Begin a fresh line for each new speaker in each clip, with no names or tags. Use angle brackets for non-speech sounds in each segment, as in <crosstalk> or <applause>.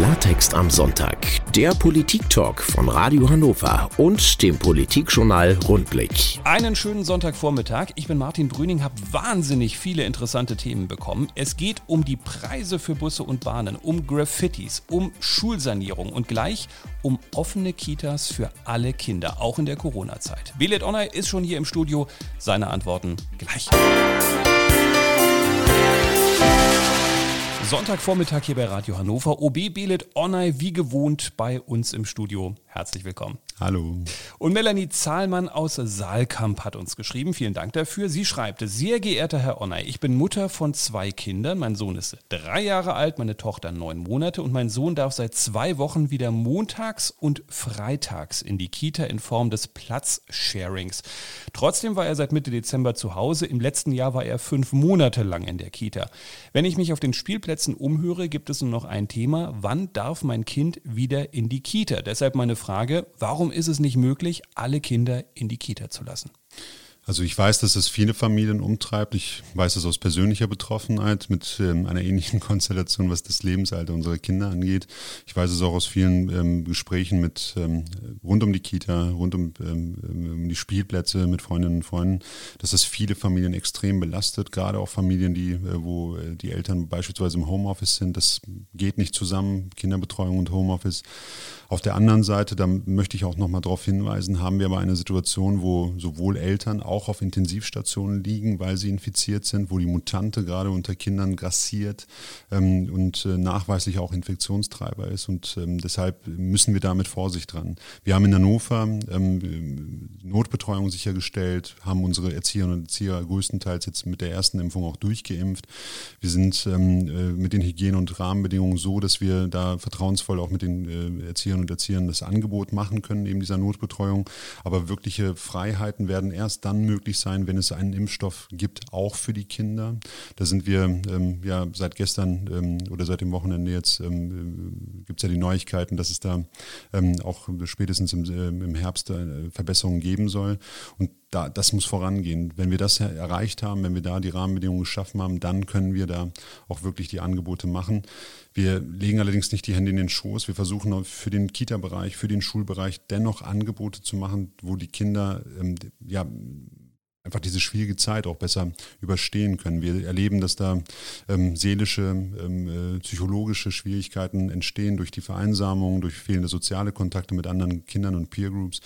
Klartext am Sonntag, der Politik-Talk von Radio Hannover und dem Politikjournal Rundblick.
Einen schönen Sonntagvormittag. Ich bin Martin Brüning, habe wahnsinnig viele interessante Themen bekommen. Es geht um die Preise für Busse und Bahnen, um Graffitis, um Schulsanierung und gleich um offene Kitas für alle Kinder, auch in der Corona-Zeit. Belet Onay ist schon hier im Studio. Seine Antworten gleich. Sonntagvormittag hier bei Radio Hannover. OB Belet Onay wie gewohnt bei uns im Studio. Herzlich willkommen.
Hallo.
Und Melanie Zahlmann aus Saalkamp hat uns geschrieben. Vielen Dank dafür. Sie schreibt, sehr geehrter Herr Onay, ich bin Mutter von zwei Kindern. Mein Sohn ist drei Jahre alt, meine Tochter neun Monate und mein Sohn darf seit zwei Wochen wieder montags und freitags in die Kita in Form des Platzsharings. Trotzdem war er seit Mitte Dezember zu Hause. Im letzten Jahr war er fünf Monate lang in der Kita. Wenn ich mich auf den Spielplätzen umhöre, gibt es nur noch ein Thema. Wann darf mein Kind wieder in die Kita? Deshalb meine Frage, warum ist es nicht möglich, alle Kinder in die Kita zu lassen?
Also ich weiß, dass es viele Familien umtreibt. Ich weiß es aus persönlicher Betroffenheit mit ähm, einer ähnlichen <laughs> Konstellation, was das Lebensalter unserer Kinder angeht. Ich weiß es auch aus vielen ähm, Gesprächen mit ähm, rund um die Kita, rund um, ähm, um, die Spielplätze mit Freundinnen und Freunden, dass es viele Familien extrem belastet, gerade auch Familien, die, äh, wo äh, die Eltern beispielsweise im Homeoffice sind. Das geht nicht zusammen, Kinderbetreuung und Homeoffice. Auf der anderen Seite, da möchte ich auch nochmal darauf hinweisen, haben wir aber eine Situation, wo sowohl Eltern auch auf Intensivstationen liegen, weil sie infiziert sind, wo die Mutante gerade unter Kindern grassiert ähm, und äh, nachweislich auch Infektionstreiber ist. Und ähm, deshalb müssen wir da mit Vorsicht dran. Wir haben in Hannover ähm, Notbetreuung sichergestellt, haben unsere Erzieherinnen und Erzieher größtenteils jetzt mit der ersten Impfung auch durchgeimpft. Wir sind ähm, äh, mit den Hygiene- und Rahmenbedingungen so, dass wir da vertrauensvoll auch mit den äh, Erziehern und Erziehern das Angebot machen können, eben dieser Notbetreuung. Aber wirkliche Freiheiten werden erst dann möglich sein, wenn es einen Impfstoff gibt, auch für die Kinder. Da sind wir ähm, ja seit gestern ähm, oder seit dem Wochenende jetzt ähm, gibt es ja die Neuigkeiten, dass es da ähm, auch spätestens im, äh, im Herbst äh, Verbesserungen geben soll. Und da, das muss vorangehen. Wenn wir das erreicht haben, wenn wir da die Rahmenbedingungen geschaffen haben, dann können wir da auch wirklich die Angebote machen. Wir legen allerdings nicht die Hände in den Schoß. Wir versuchen für den Kita-Bereich, für den Schulbereich dennoch Angebote zu machen, wo die Kinder ähm, ja einfach diese schwierige Zeit auch besser überstehen können. Wir erleben, dass da ähm, seelische, ähm, äh, psychologische Schwierigkeiten entstehen durch die Vereinsamung, durch fehlende soziale Kontakte mit anderen Kindern und Peergroups.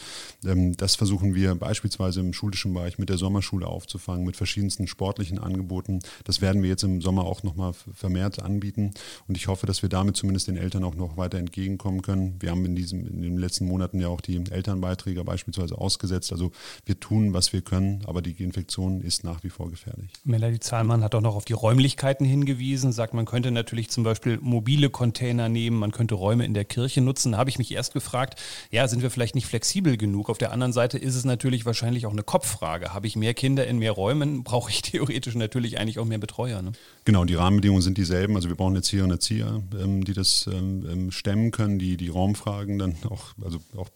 Ähm, das versuchen wir beispielsweise im schulischen Bereich mit der Sommerschule aufzufangen, mit verschiedensten sportlichen Angeboten. Das werden wir jetzt im Sommer auch nochmal vermehrt anbieten und ich hoffe, dass wir damit zumindest den Eltern auch noch weiter entgegenkommen können. Wir haben in, diesem, in den letzten Monaten ja auch die Elternbeiträge beispielsweise ausgesetzt. Also wir tun, was wir können, aber die Infektion ist nach wie vor gefährlich.
Melanie Zahlmann hat auch noch auf die Räumlichkeiten hingewiesen, sagt, man könnte natürlich zum Beispiel mobile Container nehmen, man könnte Räume in der Kirche nutzen. Da habe ich mich erst gefragt, ja, sind wir vielleicht nicht flexibel genug? Auf der anderen Seite ist es natürlich wahrscheinlich auch eine Kopffrage. Habe ich mehr Kinder in mehr Räumen, <laughs> brauche ich theoretisch natürlich eigentlich auch mehr Betreuer. Ne?
Genau, die Rahmenbedingungen sind dieselben. Also wir brauchen Erzieherinnen und Erzieher, ähm, die das ähm, ähm, stemmen können, die die Raumfragen dann auch, also auch,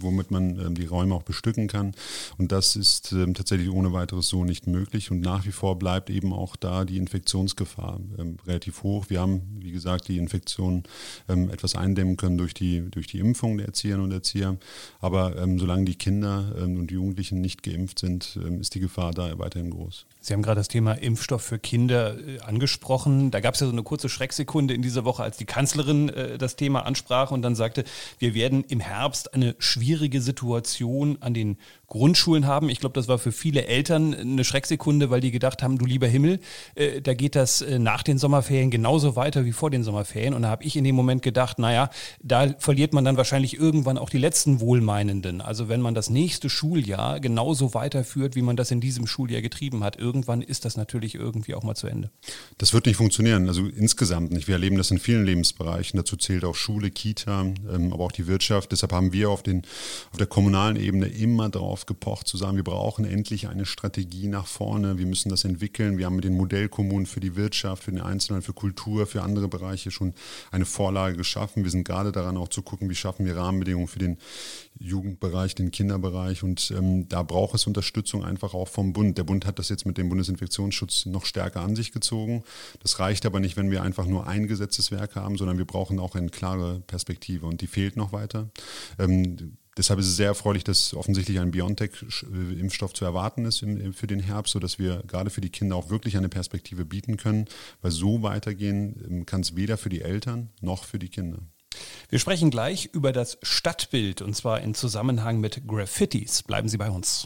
womit man die Räume auch bestücken kann. Und das ist tatsächlich ohne weiteres so nicht möglich. Und nach wie vor bleibt eben auch da die Infektionsgefahr ähm, relativ hoch. Wir haben, wie gesagt, die Infektion ähm, etwas eindämmen können durch die, durch die Impfung der Erzieherinnen und Erzieher. Aber ähm, solange die Kinder ähm, und die Jugendlichen nicht geimpft sind, ähm, ist die Gefahr da weiterhin groß.
Sie haben gerade das Thema Impfstoff für Kinder äh, angesprochen. Da gab es ja so eine kurze Schrecksekunde in dieser Woche, als die Kanzlerin äh, das Thema ansprach und dann sagte, wir werden im Herbst eine schwierige Situation an den Grundschulen haben. Ich glaube, das war für viele Eltern eine Schrecksekunde, weil die gedacht haben, du lieber Himmel, äh, da geht das nach den Sommerferien genauso weiter wie vor den Sommerferien. Und da habe ich in dem Moment gedacht, naja, da verliert man dann wahrscheinlich irgendwann auch die letzten Wohlmeinenden. Also wenn man das nächste Schuljahr genauso weiterführt, wie man das in diesem Schuljahr getrieben hat, irgendwann ist das natürlich irgendwie auch mal zu Ende.
Das wird nicht funktionieren, also insgesamt nicht. Wir erleben das in vielen Lebensbereichen. Dazu zählt auch Schule, Kita, ähm, aber auch die Wirtschaft. Deshalb haben wir auf, den, auf der kommunalen Ebene immer darauf gepocht, zu sagen, wir brauchen endlich eine Strategie nach vorne, wir müssen das entwickeln. Wir haben mit den Modellkommunen für die Wirtschaft, für den Einzelnen, für Kultur, für andere Bereiche schon eine Vorlage geschaffen. Wir sind gerade daran auch zu gucken, wie schaffen wir Rahmenbedingungen für den Jugendbereich, den Kinderbereich und ähm, da braucht es Unterstützung einfach auch vom Bund. Der Bund hat das jetzt mit dem den Bundesinfektionsschutz noch stärker an sich gezogen. Das reicht aber nicht, wenn wir einfach nur ein Gesetzeswerk haben, sondern wir brauchen auch eine klare Perspektive und die fehlt noch weiter. Ähm, Deshalb ist es sehr erfreulich, dass offensichtlich ein BioNTech-Impfstoff zu erwarten ist für den Herbst, sodass wir gerade für die Kinder auch wirklich eine Perspektive bieten können. Weil so weitergehen ähm, kann es weder für die Eltern noch für die Kinder.
Wir sprechen gleich über das Stadtbild und zwar in Zusammenhang mit Graffitis. Bleiben Sie bei uns.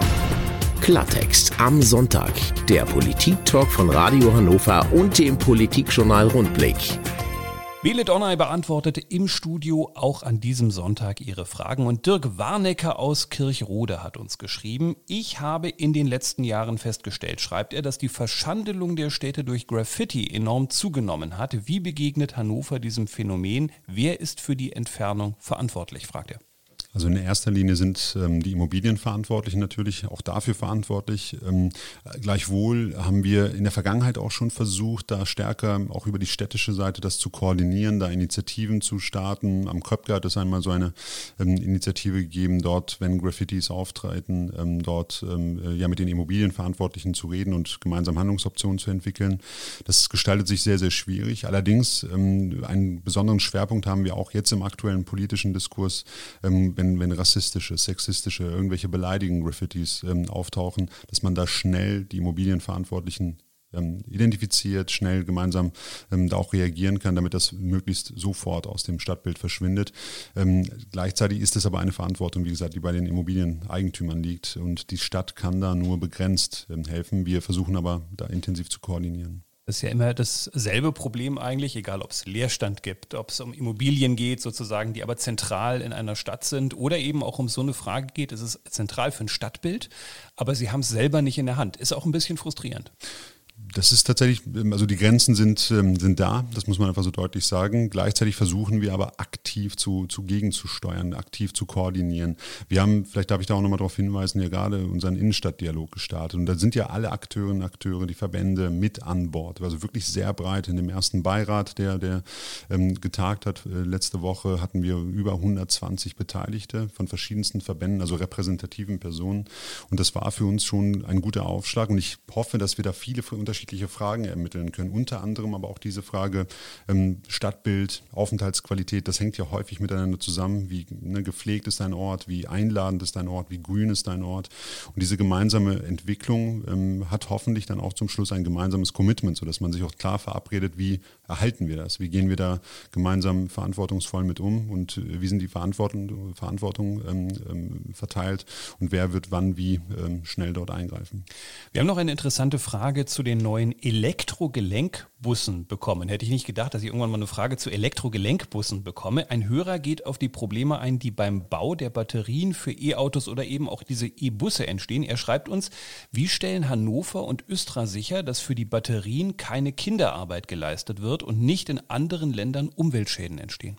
Klartext am Sonntag. Der Politik-Talk von Radio Hannover und dem Politikjournal Rundblick.
Bele Donner beantwortete im Studio auch an diesem Sonntag Ihre Fragen und Dirk Warnecke aus Kirchrode hat uns geschrieben, ich habe in den letzten Jahren festgestellt, schreibt er, dass die Verschandelung der Städte durch Graffiti enorm zugenommen hat. Wie begegnet Hannover diesem Phänomen? Wer ist für die Entfernung verantwortlich, fragt er.
Also in erster Linie sind ähm, die Immobilienverantwortlichen natürlich auch dafür verantwortlich. Ähm, gleichwohl haben wir in der Vergangenheit auch schon versucht, da stärker auch über die städtische Seite das zu koordinieren, da Initiativen zu starten. Am Köpke hat es einmal so eine ähm, Initiative gegeben, dort, wenn Graffitis auftreten, ähm, dort ähm, äh, ja mit den Immobilienverantwortlichen zu reden und gemeinsam Handlungsoptionen zu entwickeln. Das gestaltet sich sehr, sehr schwierig. Allerdings ähm, einen besonderen Schwerpunkt haben wir auch jetzt im aktuellen politischen Diskurs wenn, wenn rassistische, sexistische, irgendwelche beleidigenden Graffitis ähm, auftauchen, dass man da schnell die Immobilienverantwortlichen ähm, identifiziert, schnell gemeinsam ähm, da auch reagieren kann, damit das möglichst sofort aus dem Stadtbild verschwindet. Ähm, gleichzeitig ist es aber eine Verantwortung, wie gesagt, die bei den Immobilieneigentümern liegt und die Stadt kann da nur begrenzt ähm, helfen. Wir versuchen aber da intensiv zu koordinieren.
Das ist ja immer dasselbe Problem eigentlich, egal ob es Leerstand gibt, ob es um Immobilien geht, sozusagen, die aber zentral in einer Stadt sind oder eben auch um so eine Frage geht, es ist zentral für ein Stadtbild, aber sie haben es selber nicht in der Hand. Ist auch ein bisschen frustrierend
das ist tatsächlich, ähm, also die Grenzen sind, ähm, sind da, das muss man einfach so deutlich sagen. Gleichzeitig versuchen wir aber aktiv zu, zu gegenzusteuern, aktiv zu koordinieren. Wir haben, vielleicht darf ich da auch nochmal darauf hinweisen, ja gerade unseren Innenstadtdialog gestartet. Und da sind ja alle Akteurinnen und Akteure, die Verbände mit an Bord. Also wirklich sehr breit. In dem ersten Beirat, der, der ähm, getagt hat, äh, letzte Woche hatten wir über 120 Beteiligte von verschiedensten Verbänden, also repräsentativen Personen. Und das war für uns schon ein guter Aufschlag. Und ich hoffe, dass wir da viele unterschiedliche unterschiedliche Fragen ermitteln können. Unter anderem aber auch diese Frage ähm, Stadtbild, Aufenthaltsqualität, das hängt ja häufig miteinander zusammen. Wie ne, gepflegt ist dein Ort, wie einladend ist dein Ort, wie grün ist dein Ort. Und diese gemeinsame Entwicklung ähm, hat hoffentlich dann auch zum Schluss ein gemeinsames Commitment, sodass man sich auch klar verabredet, wie erhalten wir das, wie gehen wir da gemeinsam verantwortungsvoll mit um und äh, wie sind die Verantwortung, Verantwortung ähm, ähm, verteilt und wer wird wann wie ähm, schnell dort eingreifen.
Wir haben noch eine interessante Frage zu den neuen Elektrogelenkbussen bekommen. Hätte ich nicht gedacht, dass ich irgendwann mal eine Frage zu Elektrogelenkbussen bekomme. Ein Hörer geht auf die Probleme ein, die beim Bau der Batterien für E-Autos oder eben auch diese E-Busse entstehen. Er schreibt uns, wie stellen Hannover und Östra sicher, dass für die Batterien keine Kinderarbeit geleistet wird und nicht in anderen Ländern Umweltschäden entstehen?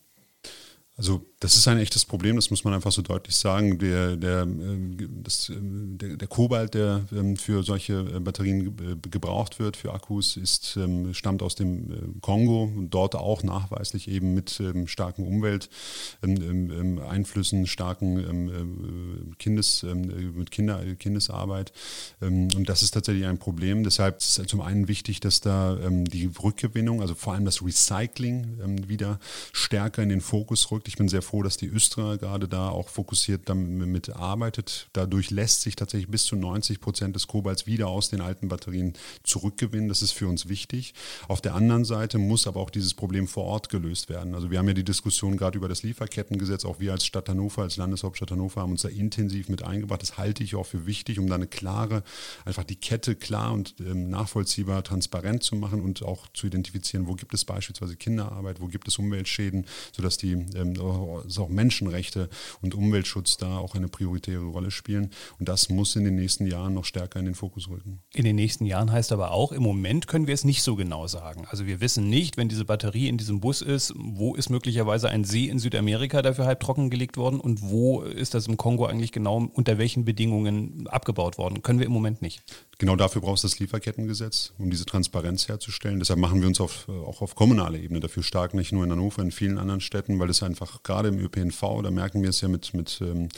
Also das ist ein echtes Problem, das muss man einfach so deutlich sagen. Der, der, äh, das, äh, der, der Kobalt, der ähm, für solche äh, Batterien gebraucht wird, für Akkus, ist, ähm, stammt aus dem Kongo und dort auch nachweislich eben mit ähm, starken Umwelteinflüssen, starken Kindes, mit Kinder, Kindesarbeit. Und das ist tatsächlich ein Problem. Deshalb ist es zum einen wichtig, dass da die Rückgewinnung, also vor allem das Recycling wieder stärker in den Fokus rückt. Ich bin sehr froh, dass die Östra gerade da auch fokussiert damit arbeitet. Dadurch lässt sich tatsächlich bis zu 90 Prozent des Kobalts wieder aus den alten Batterien zurückgewinnen. Das ist für uns wichtig. Auf der anderen Seite muss aber auch dieses Problem vor Ort gelöst werden. Also wir haben ja die Diskussion gerade über das Lieferkettengesetz. Auch wir als Stadt Hannover, als Landeshauptstadt Hannover haben uns da intensiv mit eingebracht. Das halte ich auch für wichtig, um da eine klare, einfach die Kette klar und ähm, nachvollziehbar, transparent zu machen und auch zu identifizieren, wo gibt es beispielsweise Kinderarbeit, wo gibt es Umweltschäden, sodass die ähm, dass auch Menschenrechte und Umweltschutz da auch eine prioritäre Rolle spielen. Und das muss in den nächsten Jahren noch stärker in den Fokus rücken.
In den nächsten Jahren heißt aber auch, im Moment können wir es nicht so genau sagen. Also wir wissen nicht, wenn diese Batterie in diesem Bus ist, wo ist möglicherweise ein See in Südamerika dafür halb trockengelegt worden und wo ist das im Kongo eigentlich genau unter welchen Bedingungen abgebaut worden. Können wir im Moment nicht.
Genau dafür brauchst du das Lieferkettengesetz, um diese Transparenz herzustellen. Deshalb machen wir uns auf, auch auf kommunaler Ebene dafür stark, nicht nur in Hannover, in vielen anderen Städten, weil es einfach gerade im ÖPNV, da merken wir es ja mit, mit, ähm,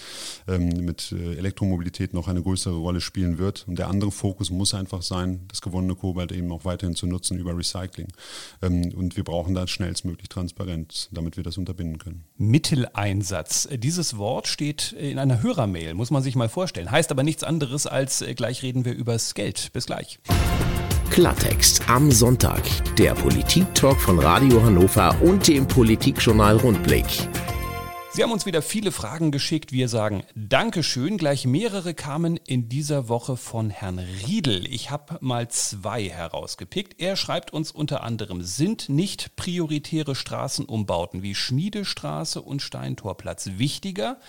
ähm mit äh, Elektromobilität noch eine größere Rolle spielen wird. Und der andere Fokus muss einfach sein, das gewonnene Kobalt eben auch weiterhin zu nutzen über Recycling. Ähm, und wir brauchen da schnellstmöglich Transparenz, damit wir das unterbinden können.
Mitteleinsatz. Dieses Wort steht in einer Hörermail, muss man sich mal vorstellen. Heißt aber nichts anderes als äh, gleich reden wir übers Geld. Bis gleich.
Klartext am Sonntag. Der Politik-Talk von Radio Hannover und dem Politikjournal Rundblick.
Sie haben uns wieder viele Fragen geschickt. Wir sagen Dankeschön. Gleich mehrere kamen in dieser Woche von Herrn Riedel. Ich habe mal zwei herausgepickt. Er schreibt uns unter anderem, sind nicht prioritäre Straßenumbauten wie Schmiedestraße und Steintorplatz wichtiger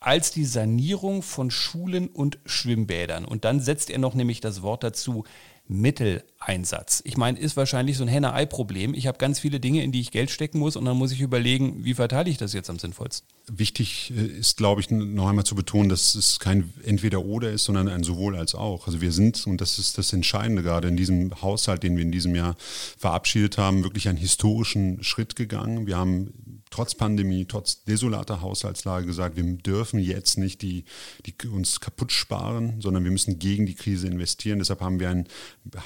als die Sanierung von Schulen und Schwimmbädern? Und dann setzt er noch nämlich das Wort dazu, Mitteleinsatz. Ich meine, ist wahrscheinlich so ein Henne-Ei-Problem. Ich habe ganz viele Dinge, in die ich Geld stecken muss und dann muss ich überlegen, wie verteile ich das jetzt am sinnvollsten.
Wichtig äh, ist, glaube ich, noch einmal zu betonen, dass es kein Entweder-Oder ist, sondern ein sowohl als auch. Also wir sind, und das ist das Entscheidende gerade in diesem Haushalt, den wir in diesem Jahr verabschiedet haben, wirklich einen historischen Schritt gegangen. Wir haben trotz Pandemie, trotz desolater Haushaltslage gesagt, wir dürfen jetzt nicht die, die uns kaputt sparen, sondern wir müssen gegen die Krise investieren. Deshalb haben wir ein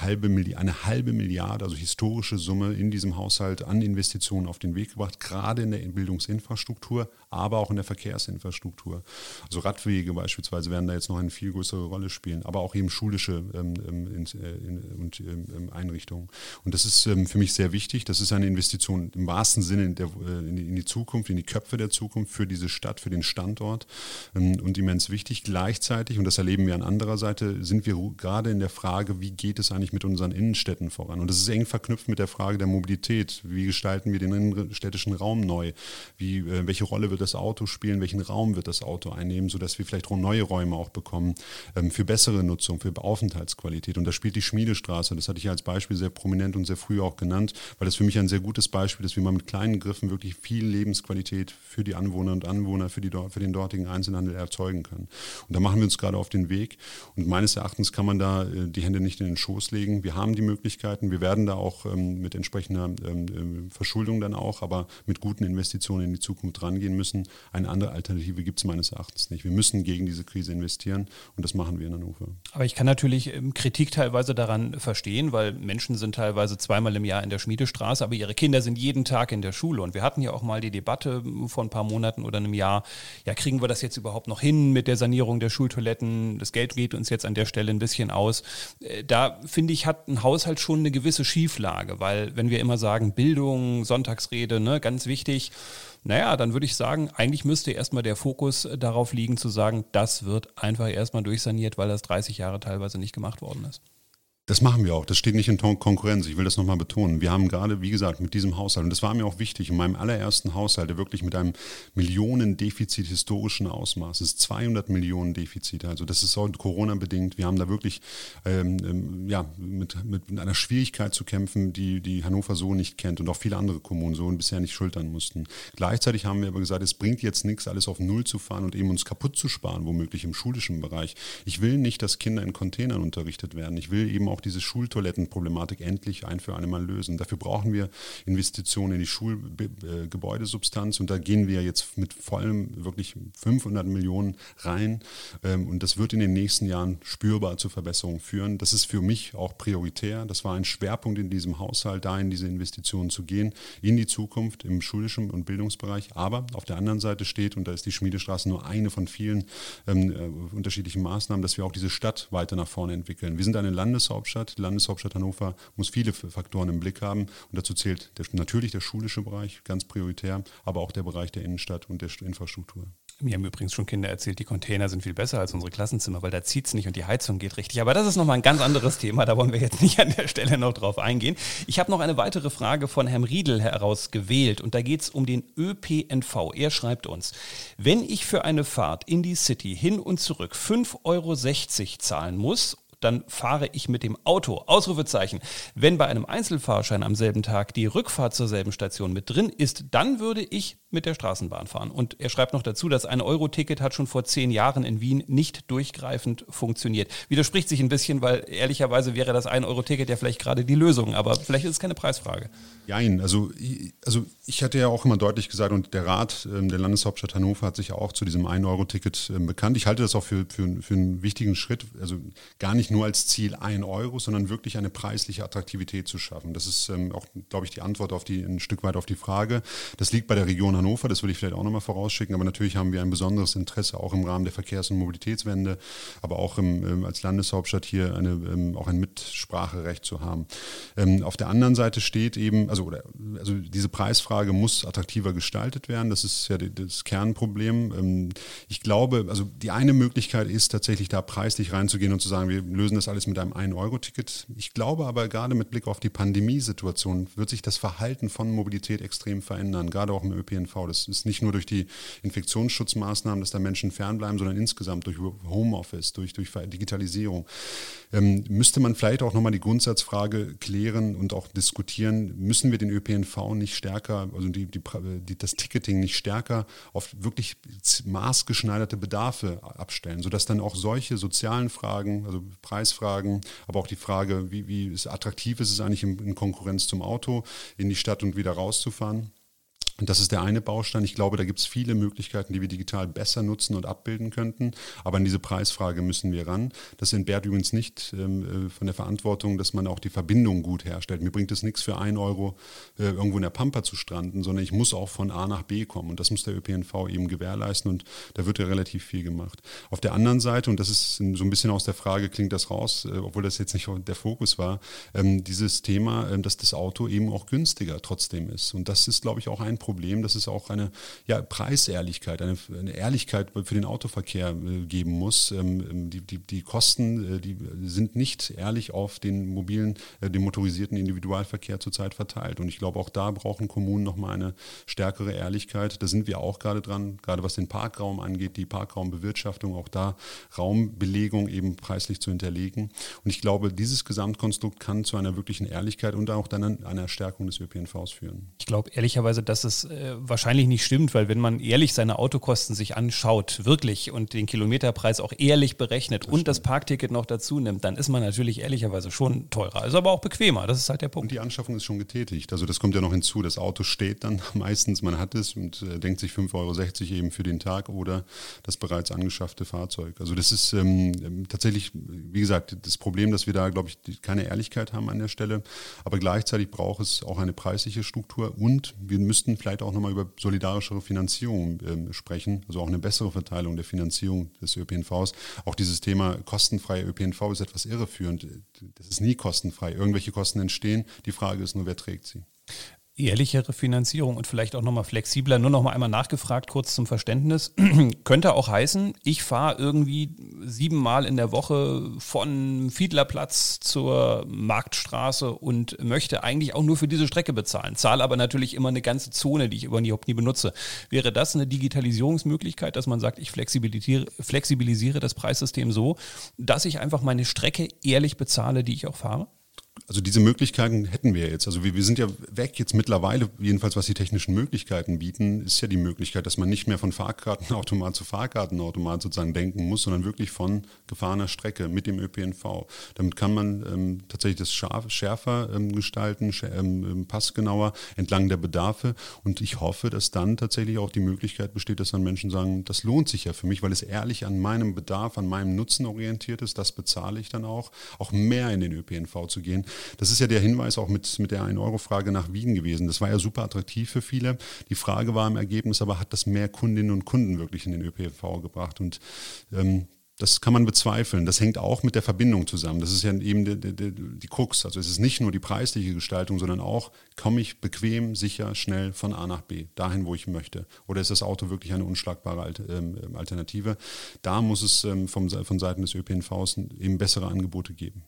halbe, eine halbe Milliarde, also historische Summe in diesem Haushalt an Investitionen auf den Weg gebracht, gerade in der Bildungsinfrastruktur, aber auch in der Verkehrsinfrastruktur. Also Radwege beispielsweise werden da jetzt noch eine viel größere Rolle spielen, aber auch eben schulische ähm, ähm in, äh, in, und, ähm, Einrichtungen. Und das ist ähm, für mich sehr wichtig. Das ist eine Investition im wahrsten Sinne in, der, äh, in, in die Zukunft, in die Köpfe der Zukunft, für diese Stadt, für den Standort ähm, und immens wichtig. Gleichzeitig, und das erleben wir an anderer Seite, sind wir gerade in der Frage, wie geht es eigentlich mit unseren Innenstädten voran? Und das ist eng verknüpft mit der Frage der Mobilität. Wie gestalten wir den innenstädtischen Raum neu? Wie, äh, welche Rolle wird das Auto spielen? Welchen Raum wird das Auto einnehmen, sodass wir vielleicht neue Räume auch bekommen ähm, für bessere Nutzung, für Aufenthaltsqualität? Und da spielt die Schmiedestraße, das hatte ich als Beispiel sehr prominent und sehr früh auch genannt, weil das für mich ein sehr gutes Beispiel ist, wie man mit kleinen Griffen wirklich viel Lebensqualität für die Anwohner und Anwohner, für, die, für den dortigen Einzelhandel erzeugen können. Und da machen wir uns gerade auf den Weg. Und meines Erachtens kann man da äh, die Hände nicht in den Schoß legen. Wir haben die Möglichkeiten. Wir werden da auch ähm, mit entsprechender ähm, ähm, Verschuldung dann auch, aber mit guten Investitionen in die Zukunft rangehen müssen. Eine andere Alternative gibt es meines Erachtens nicht. Wir müssen gegen diese Krise investieren und das machen wir in Hannover.
Aber ich kann natürlich Kritik teilweise daran verstehen, weil Menschen sind teilweise zweimal im Jahr in der Schmiedestraße, aber ihre Kinder sind jeden Tag in der Schule. Und wir hatten ja auch mal die Debatte vor ein paar Monaten oder einem Jahr, ja, kriegen wir das jetzt überhaupt noch hin mit der Sanierung der Schultoiletten? Das Geld geht uns jetzt an der Stelle ein bisschen aus. Äh, da finde ich, hat ein Haushalt schon eine gewisse Schieflage, weil wenn wir immer sagen, Bildung, Sonntagsrede, ne, ganz wichtig, naja, dann würde ich sagen, eigentlich müsste erstmal der Fokus darauf liegen, zu sagen, das wird einfach erstmal durchsaniert, weil das 30 Jahre teilweise nicht gemacht worden ist.
Das machen wir auch. Das steht nicht in Konkurrenz. Ich will das nochmal betonen. Wir haben gerade, wie gesagt, mit diesem Haushalt, und das war mir auch wichtig, in meinem allerersten Haushalt, der wirklich mit einem Millionendefizit historischen Ausmaßes, 200 Millionen Defizit, also das ist auch Corona-bedingt. Wir haben da wirklich ähm, ähm, ja, mit, mit einer Schwierigkeit zu kämpfen, die, die Hannover so nicht kennt und auch viele andere Kommunen so bisher nicht schultern mussten. Gleichzeitig haben wir aber gesagt, es bringt jetzt nichts, alles auf Null zu fahren und eben uns kaputt zu sparen, womöglich im schulischen Bereich. Ich will nicht, dass Kinder in Containern unterrichtet werden. Ich will eben auch auch diese Schultoilettenproblematik endlich ein für alle Mal lösen. Dafür brauchen wir Investitionen in die Schulgebäudesubstanz und da gehen wir jetzt mit vollem wirklich 500 Millionen rein ähm, und das wird in den nächsten Jahren spürbar zu Verbesserungen führen. Das ist für mich auch prioritär. Das war ein Schwerpunkt in diesem Haushalt, da in diese Investitionen zu gehen, in die Zukunft im schulischen und Bildungsbereich. Aber auf der anderen Seite steht, und da ist die Schmiedestraße nur eine von vielen ähm, äh, unterschiedlichen Maßnahmen, dass wir auch diese Stadt weiter nach vorne entwickeln. Wir sind eine Landeshauptstadt Landeshauptstadt. Die Landeshauptstadt Hannover muss viele Faktoren im Blick haben. Und dazu zählt der, natürlich der schulische Bereich, ganz prioritär, aber auch der Bereich der Innenstadt und der Infrastruktur.
Mir haben übrigens schon Kinder erzählt, die Container sind viel besser als unsere Klassenzimmer, weil da zieht es nicht und die Heizung geht richtig. Aber das ist nochmal ein ganz anderes Thema, da wollen wir jetzt nicht an der Stelle noch drauf eingehen. Ich habe noch eine weitere Frage von Herrn Riedel herausgewählt und da geht es um den ÖPNV. Er schreibt uns, wenn ich für eine Fahrt in die City hin und zurück 5,60 Euro zahlen muss dann fahre ich mit dem Auto. Ausrufezeichen. Wenn bei einem Einzelfahrschein am selben Tag die Rückfahrt zur selben Station mit drin ist, dann würde ich mit der Straßenbahn fahren. Und er schreibt noch dazu, das 1-Euro-Ticket hat schon vor zehn Jahren in Wien nicht durchgreifend funktioniert. Widerspricht sich ein bisschen, weil ehrlicherweise wäre das 1-Euro-Ticket ja vielleicht gerade die Lösung, aber vielleicht ist es keine Preisfrage.
Nein, also, also ich hatte ja auch immer deutlich gesagt und der Rat ähm, der Landeshauptstadt Hannover hat sich ja auch zu diesem 1-Euro-Ticket ähm, bekannt. Ich halte das auch für, für, für einen wichtigen Schritt, also gar nicht nur als Ziel 1 Euro, sondern wirklich eine preisliche Attraktivität zu schaffen. Das ist ähm, auch, glaube ich, die Antwort auf die, ein Stück weit auf die Frage. Das liegt bei der Region Hannover, das will ich vielleicht auch nochmal vorausschicken, aber natürlich haben wir ein besonderes Interesse auch im Rahmen der Verkehrs- und Mobilitätswende, aber auch im, als Landeshauptstadt hier eine, auch ein Mitspracherecht zu haben. auf der anderen Seite steht eben, also, oder, also diese Preisfrage muss attraktiver gestaltet werden. Das ist ja das Kernproblem. Ähm, ich glaube, also die eine Möglichkeit ist tatsächlich da preislich reinzugehen und zu sagen, wir lösen das alles mit einem 1-Euro-Ticket. Ich glaube aber gerade mit Blick auf die Pandemiesituation wird sich das Verhalten von Mobilität extrem verändern, gerade auch im ÖPNV. Das ist nicht nur durch die Infektionsschutzmaßnahmen, dass da Menschen fernbleiben, sondern insgesamt durch Homeoffice, durch, durch Digitalisierung. Ähm, müsste man vielleicht auch nochmal die Grundsatzfrage klären und auch diskutieren, müssen wir den ÖPNV nicht stärker, also die, die, die, das Ticketing nicht stärker auf wirklich maßgeschneiderte Bedarfe abstellen, sodass dann auch solche sozialen Fragen, also Preisfragen, aber auch die Frage, wie, wie attraktiv ist es eigentlich in, in Konkurrenz zum Auto, in die Stadt und wieder rauszufahren, und das ist der eine Baustein. Ich glaube, da gibt es viele Möglichkeiten, die wir digital besser nutzen und abbilden könnten. Aber an diese Preisfrage müssen wir ran. Das entbehrt übrigens nicht ähm, äh, von der Verantwortung, dass man auch die Verbindung gut herstellt. Mir bringt es nichts für ein Euro äh, irgendwo in der Pampa zu stranden, sondern ich muss auch von A nach B kommen. Und das muss der ÖPNV eben gewährleisten. Und da wird ja relativ viel gemacht. Auf der anderen Seite, und das ist so ein bisschen aus der Frage, klingt das raus, äh, obwohl das jetzt nicht der Fokus war, ähm, dieses Thema, äh, dass das Auto eben auch günstiger trotzdem ist. Und das ist, glaube ich, auch ein Problem, dass es auch eine ja, Preisehrlichkeit, eine, eine, Ehrlichkeit für den Autoverkehr äh, geben muss. Ähm, ähm die, die, die, Kosten, äh, die sind nicht ehrlich auf den mobilen, äh, den motorisierten Individualverkehr zurzeit verteilt. Und ich glaube, auch da brauchen Kommunen nochmal eine stärkere Ehrlichkeit. Da sind wir auch gerade dran, gerade was den Parkraum angeht, die Parkraumbewirtschaftung, auch da Raumbelegung eben preislich zu hinterlegen. Und ich glaube, dieses Gesamtkonstrukt kann zu einer wirklichen Ehrlichkeit und auch dann einer Stärkung des ÖPNVs führen.
Ich glaube ehrlicherweise, dass es das äh, wahrscheinlich nicht stimmt, weil wenn man ehrlich seine Autokosten sich anschaut, wirklich und den Kilometerpreis auch ehrlich berechnet das und stimmt. das Parkticket noch dazu nimmt, dann ist man natürlich ehrlicherweise schon teurer. Ist aber auch bequemer, das ist halt der Punkt.
Und die Anschaffung ist schon getätigt. Also das kommt ja noch hinzu. Das Auto steht dann <laughs> meistens, man hat es und äh, denkt sich 5,60 Euro eben für den Tag oder das bereits angeschaffte Fahrzeug. Also das ist ähm, ähm tatsächlich, wie gesagt, das Problem, dass wir da, glaube ich, keine Ehrlichkeit haben an der Stelle. Aber gleichzeitig braucht es auch eine preisliche Struktur und wir müssten vielleicht auch nochmal über solidarischere Finanzierung äh, sprechen, also auch eine bessere Verteilung der Finanzierung des ÖPNVs. Auch dieses Thema kostenfreie ÖPNV ist etwas irreführend. Das ist nie kostenfrei. Irgendwelche Kosten entstehen. Die Frage ist nur, wer trägt sie
ehrlichere Finanzierung und vielleicht auch nochmal flexibler. Nur nochmal einmal nachgefragt, kurz zum Verständnis. <clears throat> Könnte auch heißen, ich fahre irgendwie siebenmal in der Woche von Fiedlerplatz zur Marktstraße und möchte eigentlich auch nur für diese Strecke bezahlen, zahle aber natürlich immer eine ganze Zone, die ich überhaupt nie benutze. Wäre das eine Digitalisierungsmöglichkeit, dass man sagt, ich flexibilisiere, flexibilisiere das Preissystem so, dass ich einfach meine Strecke ehrlich bezahle, die ich auch fahre?
Also diese Möglichkeiten hätten wir jetzt. Also wir, wir, sind ja weg jetzt mittlerweile, jedenfalls was die technischen Möglichkeiten bieten, ist ja die Möglichkeit, dass man nicht mehr von Fahrkartenautomat zu Fahrkartenautomat sozusagen denken muss, sondern wirklich von gefahrener Strecke mit dem ÖPNV. Damit kann man ähm, tatsächlich das scharf, schärfer ähm, gestalten, ähm, ähm, passgenauer entlang der Bedarfe. Und ich hoffe, dass dann tatsächlich auch die Möglichkeit besteht, dass dann Menschen sagen, das lohnt sich ja für mich, weil es ehrlich an meinem Bedarf, an meinem Nutzen orientiert ist. Das bezahle ich dann auch, auch mehr in den ÖPNV zu gehen. Das ist ja der Hinweis auch mit, mit der 1-Euro-Frage nach Wien gewesen. Das war ja super attraktiv für viele. Die Frage war im Ergebnis aber, hat das mehr Kundinnen und Kunden wirklich in den ÖPNV gebracht? Und ähm, das kann man bezweifeln. Das hängt auch mit der Verbindung zusammen. Das ist ja eben die, die, die Krux. Also es ist nicht nur die preisliche Gestaltung, sondern auch, komme ich bequem, sicher, schnell von A nach B, dahin, wo ich möchte. Oder ist das Auto wirklich eine unschlagbare ähm, Alternative? Da muss es ähm, vom, von Seiten des ÖPNVs eben bessere Angebote geben.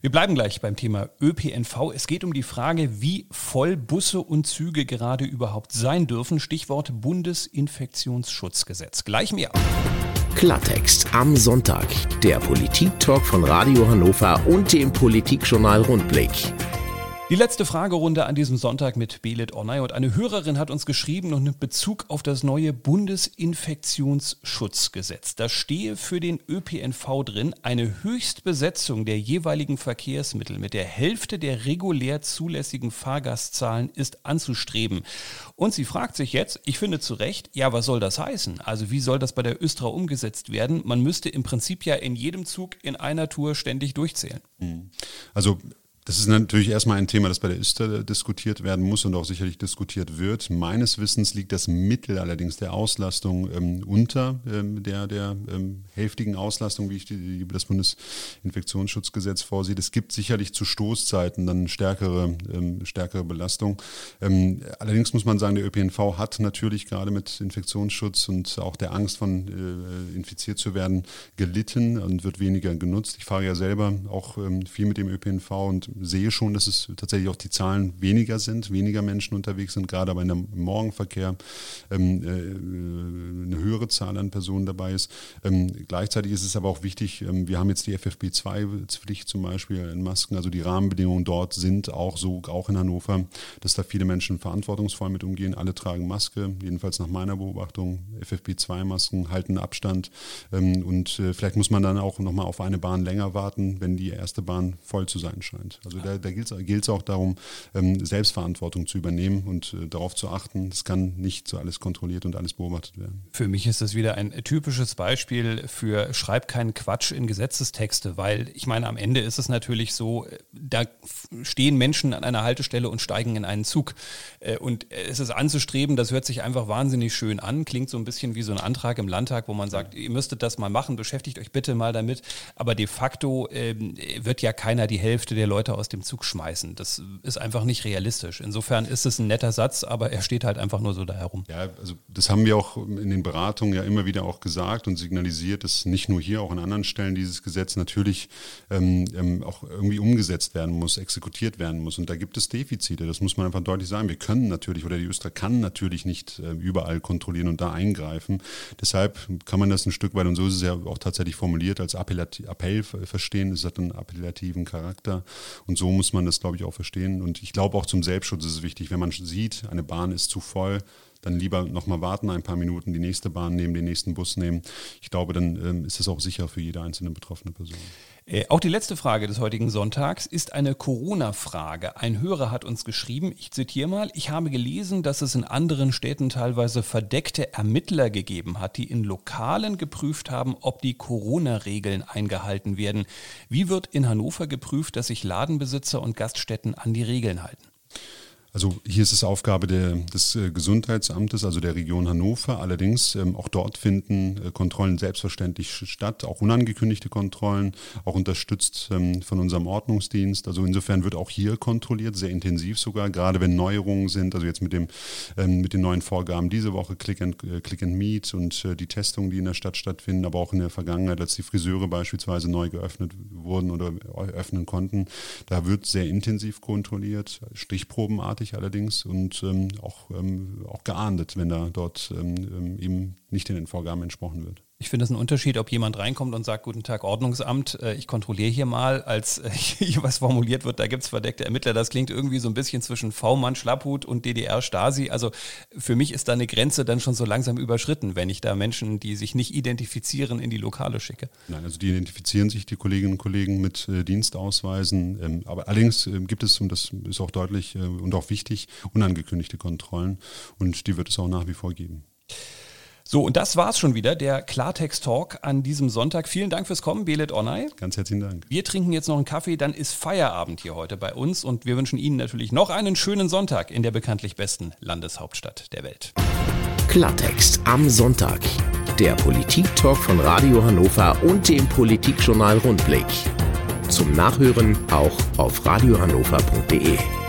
Wir bleiben gleich beim Thema ÖPNV. Es geht um die Frage, wie voll Busse und Züge gerade überhaupt sein dürfen. Stichwort Bundesinfektionsschutzgesetz. Gleich mehr.
Klartext am Sonntag. Der Politik-Talk von Radio Hannover und dem Politikjournal Rundblick.
Die letzte Fragerunde an diesem Sonntag mit Belit Onay und eine Hörerin hat uns geschrieben und nimmt Bezug auf das neue Bundesinfektionsschutzgesetz. Da stehe für den ÖPNV drin, eine Höchstbesetzung der jeweiligen Verkehrsmittel mit der Hälfte der regulär zulässigen Fahrgastzahlen ist anzustreben. Und sie fragt sich jetzt, ich finde zu Recht, ja, was soll das heißen? Also wie soll das bei der Östra umgesetzt werden? Man müsste im Prinzip ja in jedem Zug in einer Tour ständig durchzählen.
Also das ist natürlich erstmal ein Thema, das bei der ISTA diskutiert werden muss und auch sicherlich diskutiert wird. Meines Wissens liegt das Mittel allerdings der Auslastung ähm, unter ähm, der, der ähm, hälftigen Auslastung, wie ich die, die das Bundesinfektionsschutzgesetz vorsieht. Es gibt sicherlich zu Stoßzeiten dann stärkere, ähm, stärkere Belastung. Ähm, allerdings muss man sagen, der ÖPNV hat natürlich gerade mit Infektionsschutz und auch der Angst von äh, infiziert zu werden gelitten und wird weniger genutzt. Ich fahre ja selber auch ähm, viel mit dem ÖPNV und sehe schon, dass es tatsächlich auch die Zahlen weniger sind, weniger Menschen unterwegs sind, gerade aber im Morgenverkehr ähm, äh, eine höhere Zahl an Personen dabei ist. Ähm, gleichzeitig ist es aber auch wichtig, ähm, wir haben jetzt die FFP2-Pflicht zum Beispiel in Masken, also die Rahmenbedingungen dort sind auch so, auch in Hannover, dass da viele Menschen verantwortungsvoll mit umgehen. Alle tragen Maske, jedenfalls nach meiner Beobachtung. FFP2-Masken halten Abstand ähm, und äh, vielleicht muss man dann auch nochmal auf eine Bahn länger warten, wenn die erste Bahn voll zu sein scheint. Also da, da gilt es auch darum, ähm, Selbstverantwortung zu übernehmen und äh, darauf zu achten. Es kann nicht so alles kontrolliert und alles beobachtet werden.
Für mich ist das wieder ein typisches Beispiel für Schreib keinen Quatsch in Gesetzestexte, weil ich meine, am Ende ist es natürlich so, da stehen Menschen an einer Haltestelle und steigen in einen Zug. Äh, und es ist anzustreben, das hört sich einfach wahnsinnig schön an, klingt so ein bisschen wie so ein Antrag im Landtag, wo man sagt, ihr müsstet das mal machen, beschäftigt euch bitte mal damit. Aber de facto ähm, wird ja keiner die Hälfte der Leute Leute aus dem Zug schmeißen. Das ist einfach nicht realistisch. Insofern ist es ein netter Satz, aber er steht halt einfach nur so da herum.
Ja, also das haben wir auch in den Beratungen ja immer wieder auch gesagt und signalisiert, dass nicht nur hier, auch an anderen Stellen dieses Gesetz natürlich ähm, ähm, auch irgendwie umgesetzt werden muss, exekutiert werden muss. Und da gibt es Defizite, das muss man einfach deutlich sagen. Wir können natürlich, oder die Öster kann natürlich nicht äh, überall kontrollieren und da eingreifen. Deshalb kann man das ein Stück weit, und so ist es ja auch tatsächlich formuliert, als Appell verstehen. Es hat einen appellativen Charakter. Und so muss man das, glaube ich, auch verstehen. Und ich glaube auch zum Selbstschutz ist es wichtig, wenn man sieht, eine Bahn ist zu voll, dann lieber nochmal warten ein paar Minuten, die nächste Bahn nehmen, den nächsten Bus nehmen. Ich glaube, dann ähm, ist es auch sicher für jede einzelne betroffene Person.
Äh, auch die letzte Frage des heutigen Sonntags ist eine Corona-Frage. Ein Hörer hat uns geschrieben, ich zitiere mal, ich habe gelesen, dass es in anderen Städten teilweise verdeckte Ermittler gegeben hat, die in Lokalen geprüft haben, ob die Corona-Regeln eingehalten werden. Wie wird in Hannover geprüft, dass sich Ladenbesitzer und Gaststätten an die Regeln halten?
Also hier ist es Aufgabe der, des äh, Gesundheitsamtes, also der Region Hannover. Allerdings ähm, auch dort finden äh, Kontrollen selbstverständlich statt, auch unangekündigte Kontrollen, auch unterstützt ähm, von unserem Ordnungsdienst. Also insofern wird auch hier kontrolliert, sehr intensiv sogar, gerade wenn Neuerungen sind. Also jetzt mit dem ähm, mit den neuen Vorgaben diese Woche Click and, äh, Click and Meet und äh, die Testungen, die in der Stadt stattfinden, aber auch in der Vergangenheit, als die Friseure beispielsweise neu geöffnet wurden oder öffnen konnten, da wird sehr intensiv kontrolliert, stichprobenartig fertig allerdings und ähm, auch, ähm, auch geahndet, wenn da dort ähm, ähm eben nicht den Vorgaben entsprochen wird.
Ich finde es ein Unterschied, ob jemand reinkommt und sagt, guten Tag, Ordnungsamt, äh, ich kontrolliere hier mal, als äh, <laughs> hier was formuliert wird, da gibt es verdeckte Ermittler. Das klingt irgendwie so ein bisschen zwischen V-Mann, Schlapphut und DDR-Stasi. Also für mich ist da eine Grenze dann schon so langsam überschritten, wenn ich da Menschen, die sich nicht identifizieren, in die Lokale schicke.
Nein, also die identifizieren sich, die Kolleginnen und Kollegen, mit äh, Dienstausweisen. Ähm, aber allerdings äh, gibt es, und das ist auch deutlich und auch wichtig, unangekündigte Kontrollen. Und die wird es auch nach wie vor geben.
So, und das war's schon wieder, der Klartext-Talk an diesem Sonntag. Vielen Dank fürs Kommen, Belet Onay.
Ganz herzlichen Dank.
Wir trinken jetzt noch einen Kaffee, dann ist Feierabend hier heute bei uns und wir wünschen Ihnen natürlich noch einen schönen Sonntag in der bekanntlich besten Landeshauptstadt der Welt.
Klartext am Sonntag. Der Politik-Talk von Radio Hannover und dem Politikjournal Rundblick. Zum Nachhören auch auf radiohannover.de.